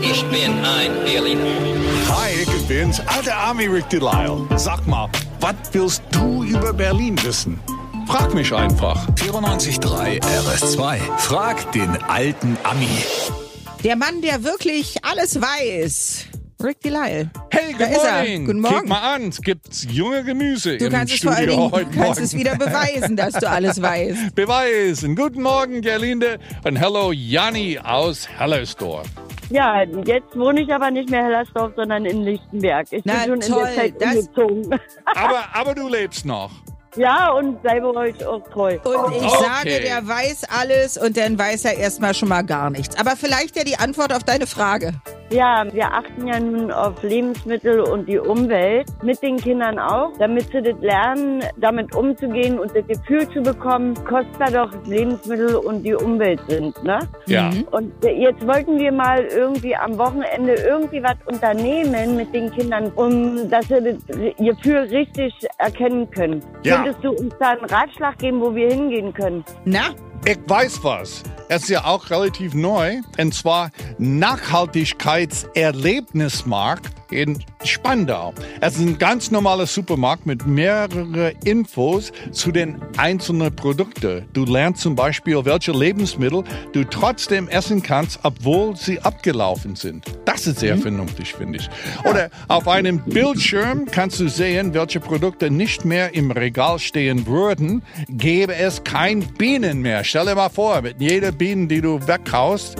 Ich bin ein Berliner. Hi, ich bin's, alter Army Rick Delisle. Sag mal, was willst du über Berlin wissen? Frag mich einfach. 94.3 RS2. Frag den alten Ami. Der Mann, der wirklich alles weiß. Rick Delisle. Hey, Da good ist er. morning. Guten Morgen. Guck mal an, es gibt junge Gemüse Du im kannst es Studio vor allen Dingen, heute du kannst Morgen. es wieder beweisen, dass du alles weißt. Beweisen. Guten Morgen, Gerlinde. Und hello, Janni aus Hellersdorf. Ja, jetzt wohne ich aber nicht mehr in Hellersdorf, sondern in Lichtenberg. Ich Na, bin schon toll, in der Zeit das- umgezogen. Aber, aber du lebst noch. ja, und bleibe euch auch treu. Und ich Okay. sage, der weiß alles und dann weiß er erstmal schon mal gar nichts. Aber vielleicht ja die Antwort auf deine Frage. Ja, wir achten ja nun auf Lebensmittel und die Umwelt, mit den Kindern auch, damit sie das lernen, damit umzugehen und das Gefühl zu bekommen, kostbar doch Lebensmittel und die Umwelt sind, ne? Ja. Und jetzt wollten wir mal irgendwie am Wochenende irgendwie was unternehmen mit den Kindern, um dass sie das Gefühl richtig erkennen können. Ja. Könntest du uns da einen Ratschlag geben, wo wir hingehen können? Na, Ich weiß was. Es ist ja auch relativ neu. Und zwar Nachhaltigkeitserlebnismarkt in Spandau. Es ist ein ganz normaler Supermarkt mit mehreren Infos zu den einzelnen Produkten. Du lernst zum Beispiel, welche Lebensmittel du trotzdem essen kannst, obwohl sie abgelaufen sind. Das ist sehr vernünftig, finde ich. Oder auf einem Bildschirm kannst du sehen, welche Produkte nicht mehr im Regal stehen würden, gäbe es kein Bienen mehr. Stell dir mal vor, mit jeder Biene, die du weghaust,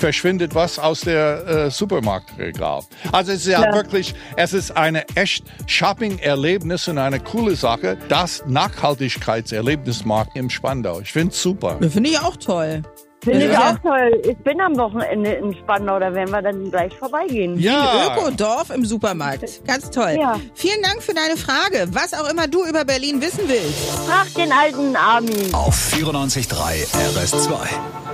verschwindet was aus der äh, Supermarktregal. Also es ist ja, wirklich, es ist eine echt Shopping-Erlebnis und eine coole Sache. Das Nachhaltigkeitserlebnismarkt im Spandau. Ich finde es super. finde ich auch toll. Finde ich Ja. auch toll. Ich bin am Wochenende in Spandau, da werden wir dann gleich vorbeigehen. Ja, Ökodorf im Supermarkt. Ganz toll. Ja. Vielen Dank für deine Frage. Was auch immer du über Berlin wissen willst. Frag den alten Armin. Auf 94.3 RS2.